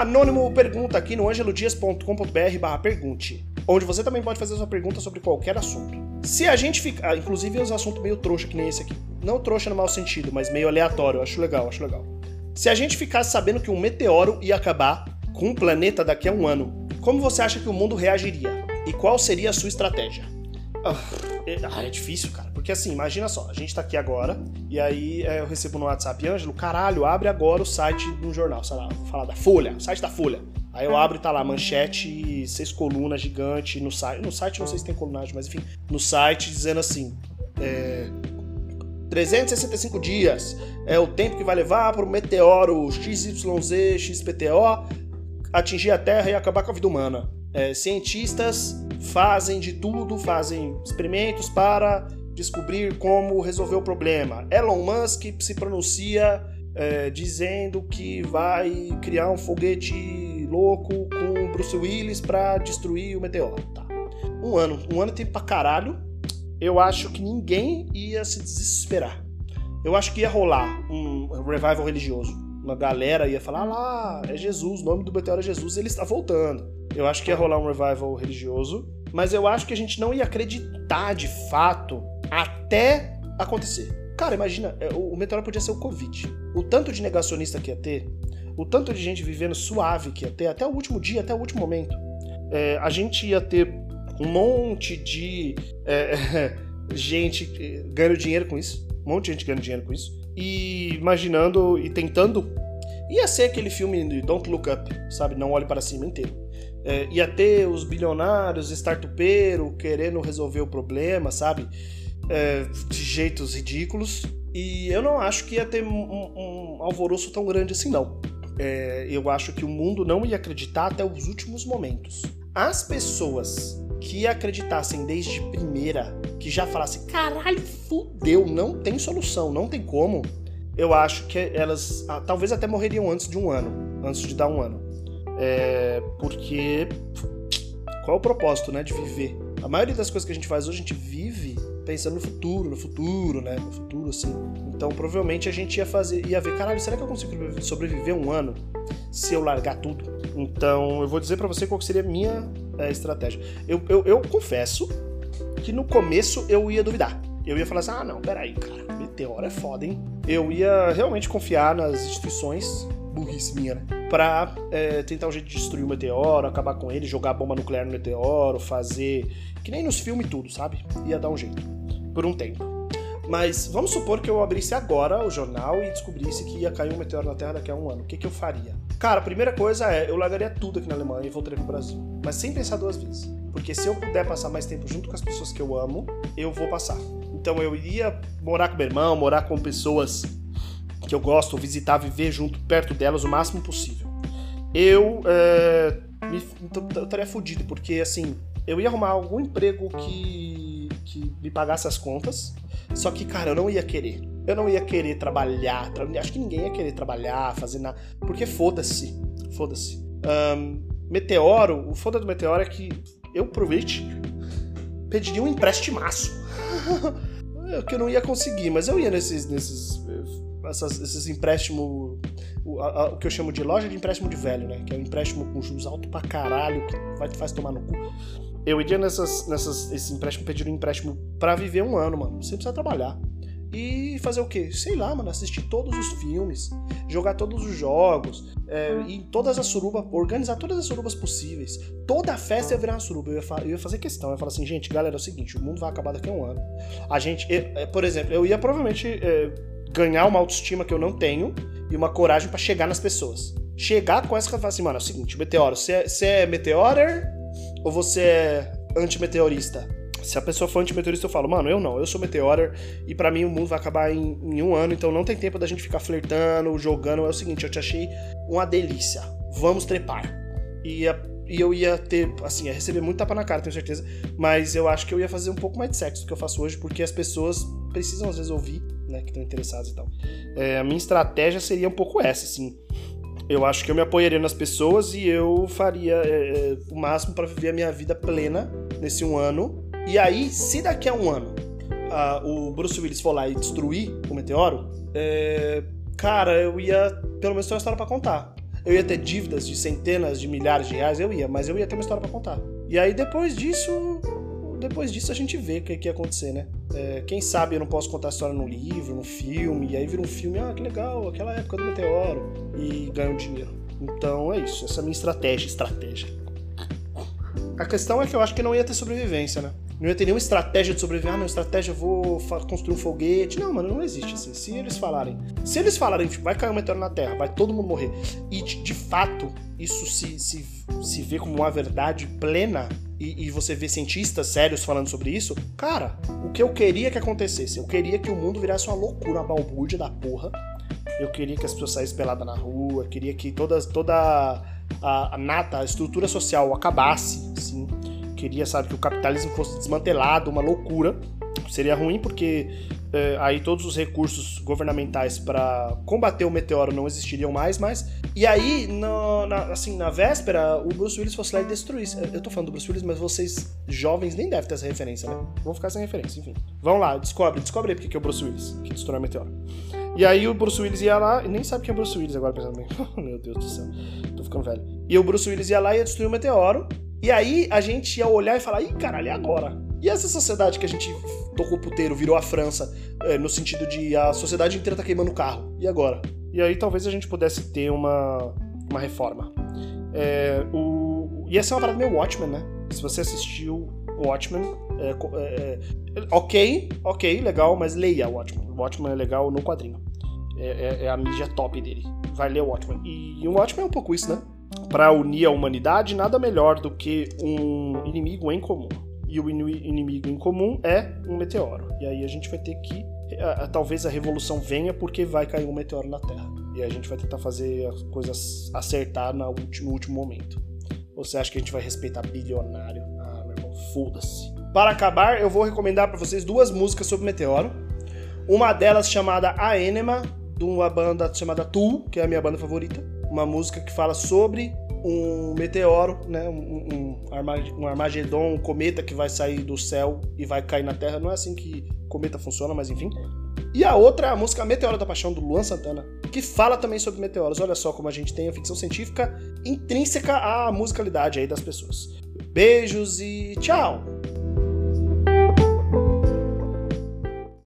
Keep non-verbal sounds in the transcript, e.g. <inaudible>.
Anônimo pergunta aqui no angelodias.com.br barra pergunte, onde você também pode fazer sua pergunta sobre qualquer assunto. Se a gente ficar, inclusive os assuntos meio trouxa que nem esse aqui, não trouxa no mau sentido, mas meio aleatório, acho legal, acho legal. Se a gente ficasse sabendo que um meteoro ia acabar com o planeta daqui a um ano, como você acha que o mundo reagiria? E qual seria a sua estratégia? Ah, é, é difícil, cara. Porque assim, imagina só, a gente tá aqui agora, e aí é, eu recebo no WhatsApp, Ângelo, caralho, abre agora o site do jornal, sei lá, vou falar da Folha, o site da Folha. Aí eu abro e tá lá, manchete, seis colunas gigante no site. No site não sei se tem colunagem, mas enfim, no site dizendo assim. É, 365 dias é o tempo que vai levar para o meteoro XYZ, XPTO atingir a Terra e acabar com a vida humana. É, cientistas fazem de tudo, fazem experimentos para descobrir como resolver o problema. Elon Musk se pronuncia é, dizendo que vai criar um foguete louco com Bruce Willis para destruir o meteoro. Tá. Um ano, um ano tem pra caralho. Eu acho que ninguém ia se desesperar. Eu acho que ia rolar um revival religioso. Uma galera ia falar: lá, é Jesus, o nome do meteoro é Jesus, ele está voltando. Eu acho que ia rolar um revival religioso, mas eu acho que a gente não ia acreditar de fato até acontecer. Cara, imagina, é, o meteoro podia ser o Covid. O tanto de negacionista que ia ter, o tanto de gente vivendo suave que ia ter, até o último dia, até o último momento. É, a gente ia ter um monte de é, <laughs> gente eh, ganhando dinheiro com isso. Um monte de gente ganhando dinheiro com isso. E imaginando e tentando. Ia ser aquele filme de Don't Look Up, sabe? Não olhe para cima inteiro. É, ia ter os bilionários, startupeiro, querendo resolver o problema, sabe? É, de jeitos ridículos. E eu não acho que ia ter um, um alvoroço tão grande assim, não. É, eu acho que o mundo não ia acreditar até os últimos momentos. As pessoas que acreditassem desde primeira, que já falassem, caralho, fudeu, não tem solução, não tem como, eu acho que elas ah, talvez até morreriam antes de um ano, antes de dar um ano. É, porque qual é o propósito, né, de viver? A maioria das coisas que a gente faz hoje, a gente vive pensando no futuro, no futuro, né, no futuro assim. Então, provavelmente a gente ia fazer, ia ver, caralho, será que eu consigo sobreviver um ano se eu largar tudo? Então, eu vou dizer para você qual seria a minha é, estratégia. Eu, eu, eu, confesso que no começo eu ia duvidar. Eu ia falar assim: ah, não, peraí, cara, meteoro é foda, hein? Eu ia realmente confiar nas instituições, burrice minha, né? Pra é, tentar um jeito de destruir o meteoro, acabar com ele, jogar bomba nuclear no meteoro, fazer. Que nem nos filmes tudo, sabe? Ia dar um jeito. Por um tempo. Mas vamos supor que eu abrisse agora o jornal e descobrisse que ia cair um meteoro na Terra daqui a um ano. O que, que eu faria? Cara, a primeira coisa é, eu largaria tudo aqui na Alemanha e voltaria pro Brasil. Mas sem pensar duas vezes. Porque se eu puder passar mais tempo junto com as pessoas que eu amo, eu vou passar. Então eu iria morar com meu irmão, morar com pessoas que eu gosto, visitar, viver junto, perto delas o máximo possível. Eu, é, me, eu estaria fudido, porque assim, eu ia arrumar algum emprego que, que me pagasse as contas só que, cara, eu não ia querer. Eu não ia querer trabalhar. Tra... Acho que ninguém ia querer trabalhar, fazer nada. Porque foda-se. Foda-se. Um, meteoro, o foda do Meteoro é que eu, provavelmente, pediria um emprestimaço. <laughs> que eu não ia conseguir, mas eu ia nesses. nesses essas, esses empréstimos. O, o, que eu chamo de loja de empréstimo de velho, né? Que é um empréstimo com juros alto pra caralho, que vai te faz tomar no cu eu iria nessas, nessas, esse empréstimo, pedir um empréstimo para viver um ano, mano, sem precisar trabalhar. E fazer o quê? Sei lá, mano, assistir todos os filmes, jogar todos os jogos, é, em todas as surubas, organizar todas as surubas possíveis. Toda a festa ia virar uma suruba. Eu ia, eu ia fazer questão, eu ia falar assim, gente, galera, é o seguinte, o mundo vai acabar daqui a um ano. A gente, eu, é, por exemplo, eu ia provavelmente é, ganhar uma autoestima que eu não tenho e uma coragem para chegar nas pessoas. Chegar com essa e falar assim, mano, é o seguinte, meteoro, você é, é meteorer ou você é antimeteorista? Se a pessoa for antimeteorista, eu falo, mano, eu não, eu sou meteorer e para mim o mundo vai acabar em, em, um ano, então não tem tempo da gente ficar flertando, jogando. É o seguinte, eu te achei uma delícia. Vamos trepar. E, e eu ia ter, assim, ia receber muito tapa na cara, tenho certeza, mas eu acho que eu ia fazer um pouco mais de sexo do que eu faço hoje, porque as pessoas precisam às vezes ouvir, né, que estão interessadas e tal. É, a minha estratégia seria um pouco essa, assim eu acho que eu me apoiaria nas pessoas e eu faria é, é o máximo para viver a minha vida plena nesse um ano. E aí, se daqui a um ano uh, o Bruce Willis for lá e destruir o meteoro, é, cara, eu ia pelo menos ter uma história para contar. Eu ia ter dívidas de centenas de milhares de reais, eu ia, mas eu ia ter uma história para contar. E aí depois disso, depois disso a gente vê o que, que ia acontecer, né? É, quem sabe eu não posso contar a história no livro, no filme, e aí vira um filme, ah, que legal, aquela época do meteoro, e ganha um dinheiro. Então é isso, essa é a minha estratégia, estratégia. A questão é que eu acho que não ia ter sobrevivência, né? Não ia ter nenhuma estratégia de sobreviver. Ah, não, estratégia, vou construir um foguete. Não, mano, não existe assim. Se eles falarem. Se eles falarem, tipo, vai cair um meteoro na Terra, vai todo mundo morrer. E de, de fato, isso se, se, se vê como uma verdade plena. E, e, você vê cientistas sérios falando sobre isso. Cara, o que eu queria que acontecesse? Eu queria que o mundo virasse uma loucura, uma balbúrdia da porra. Eu queria que as pessoas saíssem peladas na rua. Queria que todas, toda a, a nata, a estrutura social acabasse, assim. Queria, sabe, que o capitalismo fosse desmantelado, uma loucura. Seria ruim porque é, aí todos os recursos governamentais para combater o meteoro não existiriam mais, mas e aí no, na, assim na véspera o Bruce Willis fosse lá e destruísse. Eu tô falando do Bruce Willis, mas vocês jovens nem devem ter essa referência, né? Vão ficar sem referência, enfim. Vão lá, descobre, descobre aí porque que é o Bruce Willis que destruiu o meteoro. E aí o Bruce Willis ia lá, e nem sabe quem é o Bruce Willis agora pensando bem. <laughs> Meu Deus do céu, tô ficando velho. E o Bruce Willis ia lá e ia destruir o meteoro. E aí a gente ia olhar e falar, ih, caralho, e agora? E essa sociedade que a gente tocou puteiro, virou a França, é, no sentido de a sociedade inteira tá queimando o carro. E agora? E aí talvez a gente pudesse ter uma, uma reforma. É, o, e essa é uma parada meio Watchmen, né? Se você assistiu Watchmen, é, é, é, ok, ok, legal, mas leia o Watchmen. O Watchmen é legal no quadrinho. É, é, é a mídia top dele. Vai ler o Watchmen. E, e o Watchmen é um pouco isso, né? Para unir a humanidade, nada melhor do que um inimigo em comum. E o inimigo em comum é um meteoro. E aí a gente vai ter que. talvez a revolução venha porque vai cair um meteoro na Terra. E a gente vai tentar fazer as coisas acertar no último, momento. Você acha que a gente vai respeitar bilionário? Ah, meu irmão, foda-se. Para acabar, eu vou recomendar para vocês duas músicas sobre meteoro. Uma delas chamada A Enema, de uma banda chamada Tool, que é a minha banda favorita uma música que fala sobre um meteoro, né, um, um, Armagedon, um cometa que vai sair do céu e vai cair na Terra. Não é assim que cometa funciona, mas enfim. E a outra a música Meteoro da Paixão, do Luan Santana, que fala também sobre meteoros. Olha só como a gente tem a ficção científica intrínseca à musicalidade aí das pessoas. Beijos e tchau!